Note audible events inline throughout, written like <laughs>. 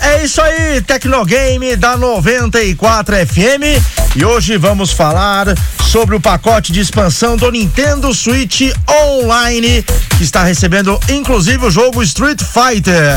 É isso aí, Tecnogame da 94 FM. E hoje vamos falar sobre o pacote de expansão do Nintendo Switch Online, que está recebendo inclusive o jogo Street Fighter,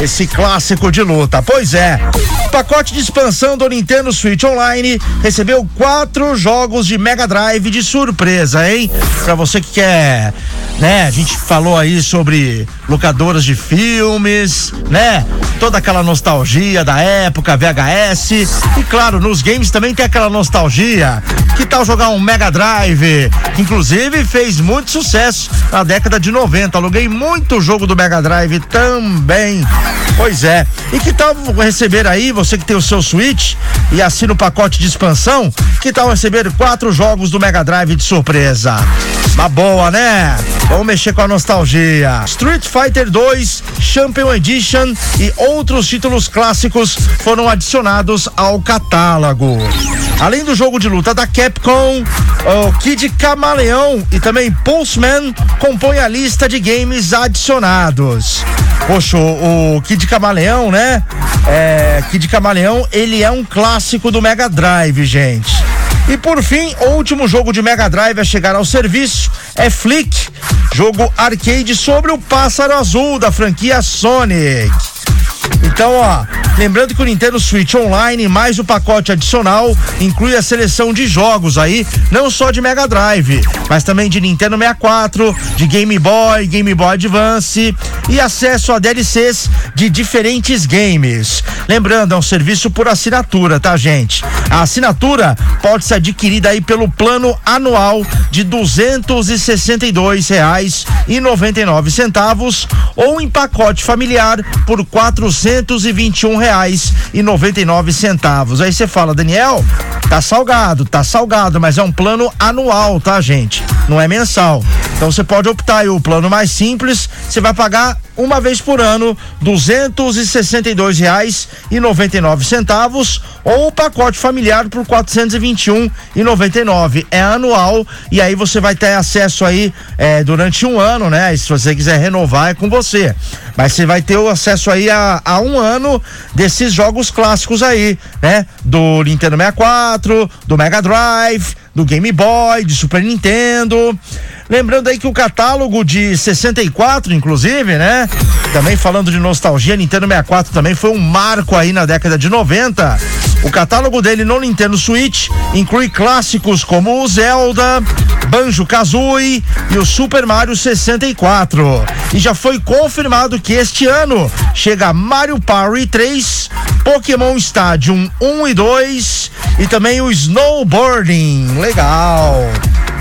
esse clássico de luta. Pois é, o pacote de expansão do Nintendo Switch Online recebeu quatro jogos de Mega Drive de surpresa, hein? Pra você que quer, né? A gente falou aí sobre locadoras de filmes, né? Toda aquela nostalgia da época, VHS. E claro, nos games também tem aquela nostalgia. Que tal jogar um Mega Drive? Que inclusive fez muito sucesso na década de 90. Aluguei muito jogo do Mega Drive também. Pois é. E que tal receber aí, você que tem o seu Switch e assina o pacote de expansão, que tal receber quatro jogos do Mega Drive de surpresa? Uma boa, né? Vamos mexer com a nostalgia. Street Fighter 2, Champion Edition e outros títulos clássicos foram adicionados ao catálogo. Além do jogo de luta da Capcom, o Kid Camaleão e também Pulseman compõem a lista de games adicionados. Poxa, o Kid Camaleão, né? É, Kid Camaleão, ele é um clássico do Mega Drive, gente. E por fim, o último jogo de Mega Drive a chegar ao serviço é Flick, jogo arcade sobre o pássaro azul da franquia Sonic. Então, ó, lembrando que o Nintendo Switch Online mais o pacote adicional inclui a seleção de jogos aí, não só de Mega Drive, mas também de Nintendo 64, de Game Boy, Game Boy Advance e acesso a DLCs de diferentes games. Lembrando, é um serviço por assinatura, tá, gente? A assinatura pode ser adquirida aí pelo plano anual de nove centavos ou em pacote familiar por quatrocentos e vinte e um reais e noventa e nove centavos. Aí você fala, Daniel, tá salgado, tá salgado, mas é um plano anual, tá, gente? Não é mensal. Então você pode optar aí o plano mais simples, você vai pagar uma vez por ano, duzentos e sessenta e dois reais e noventa e nove centavos ou o pacote familiar por quatrocentos e vinte e um e noventa e nove é anual e aí você vai ter acesso aí é, durante um ano, né? E se você quiser renovar é com você, mas você vai ter o acesso aí a, a um ano desses jogos clássicos aí, né? Do Nintendo 64, do Mega Drive, do Game Boy, de Super Nintendo. Lembrando aí que o catálogo de 64, inclusive, né? Também falando de nostalgia, Nintendo 64 também foi um marco aí na década de 90. O catálogo dele no Nintendo Switch inclui clássicos como o Zelda, Banjo Kazooie e o Super Mario 64. E já foi confirmado que este ano chega Mario Party 3, Pokémon Stadium 1 e 2 e também o Snowboarding. Legal.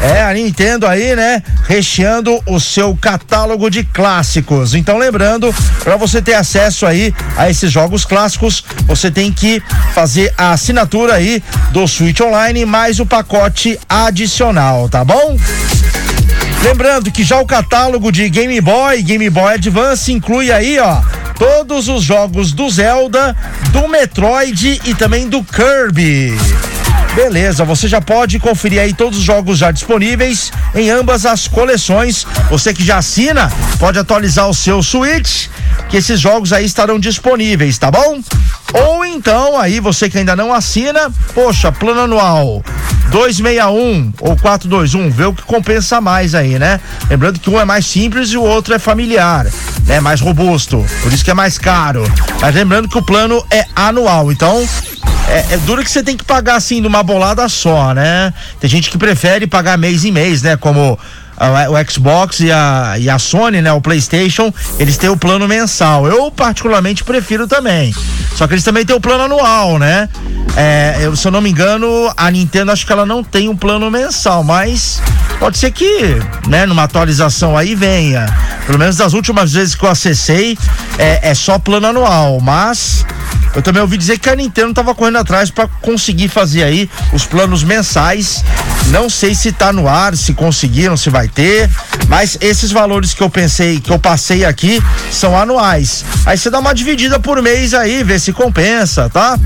É, a Nintendo aí, né? Recheando o seu catálogo de clássicos. Então, lembrando, para você ter acesso aí a esses jogos clássicos, você tem que fazer a assinatura aí do Switch Online mais o pacote adicional, tá bom? Lembrando que já o catálogo de Game Boy Game Boy Advance inclui aí, ó, todos os jogos do Zelda, do Metroid e também do Kirby. Beleza, você já pode conferir aí todos os jogos já disponíveis em ambas as coleções. Você que já assina, pode atualizar o seu Switch, que esses jogos aí estarão disponíveis, tá bom? Ou então, aí você que ainda não assina, poxa, plano anual 261 ou 421, vê o que compensa mais aí, né? Lembrando que um é mais simples e o outro é familiar, né? Mais robusto, por isso que é mais caro. Mas lembrando que o plano é anual, então é, é, duro que você tem que pagar assim numa bolada só, né? Tem gente que prefere pagar mês em mês, né? Como o Xbox e a, e a Sony, né? O PlayStation, eles têm o plano mensal. Eu particularmente prefiro também. Só que eles também têm o plano anual, né? É, eu, se eu não me engano, a Nintendo acho que ela não tem um plano mensal, mas pode ser que, né, numa atualização aí venha. Pelo menos das últimas vezes que eu acessei, é, é só plano anual, mas eu também ouvi dizer que a Nintendo estava correndo atrás para conseguir fazer aí os planos mensais. Não sei se tá no ar, se conseguiram, se vai ter, mas esses valores que eu pensei, que eu passei aqui, são anuais. Aí você dá uma dividida por mês aí, vê se compensa, tá?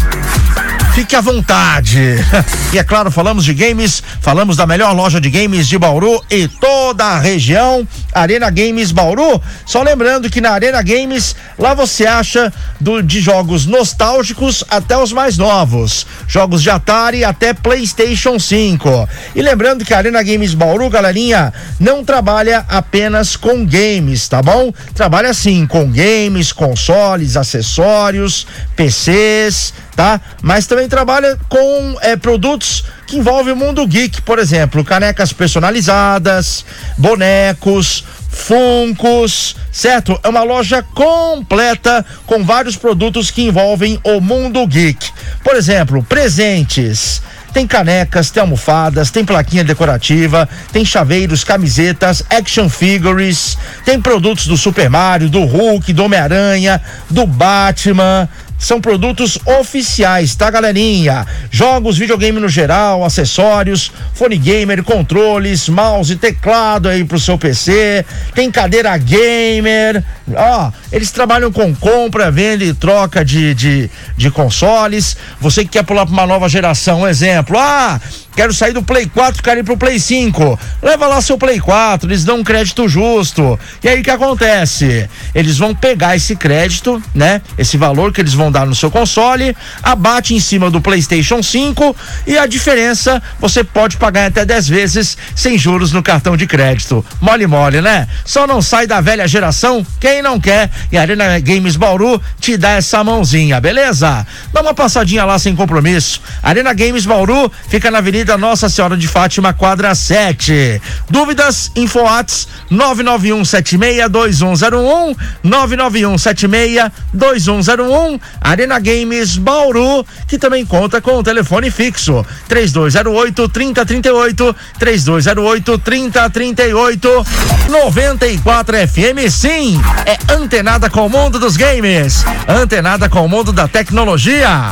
Fique à vontade. <laughs> E é claro, falamos de games, falamos da melhor loja de games de Bauru e toda a região, Arena Games Bauru. Só lembrando que na Arena Games, lá você acha do, de jogos nostálgicos até os mais novos, jogos de Atari até PlayStation 5. E lembrando que a Arena Games Bauru, galerinha, não trabalha apenas com games, tá bom? Trabalha sim com games, consoles, acessórios, PCs, tá? Mas também trabalha com é, produtos que envolvem o mundo geek, por exemplo, canecas personalizadas, bonecos, funcos, certo? É uma loja completa com vários produtos que envolvem o mundo geek. Por exemplo, presentes. Tem canecas, tem almofadas, tem plaquinha decorativa, tem chaveiros, camisetas, action figures, tem produtos do Super Mario, do Hulk, do Homem-Aranha, do Batman, são produtos oficiais, tá, galerinha? Jogos, videogame no geral, acessórios, fone gamer, controles, mouse, teclado aí pro seu PC, tem cadeira gamer, ó, eles trabalham com compra, venda e troca de, de, de consoles. Você que quer pular pra uma nova geração, um exemplo, ah, Quero sair do Play 4, quero ir pro Play 5. Leva lá seu Play 4, eles dão um crédito justo. E aí o que acontece? Eles vão pegar esse crédito, né? Esse valor que eles vão dar no seu console, abate em cima do PlayStation 5 e a diferença você pode pagar até 10 vezes sem juros no cartão de crédito. Mole mole, né? Só não sai da velha geração quem não quer. E a Arena Games Bauru te dá essa mãozinha, beleza? Dá uma passadinha lá sem compromisso. Arena Games Bauru fica na Avenida Avenida Nossa Senhora de Fátima, quadra 7. Dúvidas? Infoats 991762101 991762101 Arena Games Bauru, que também conta com o telefone fixo 3208 3038 3208 3038 94 FM sim, é antenada com o mundo dos games, antenada com o mundo da tecnologia.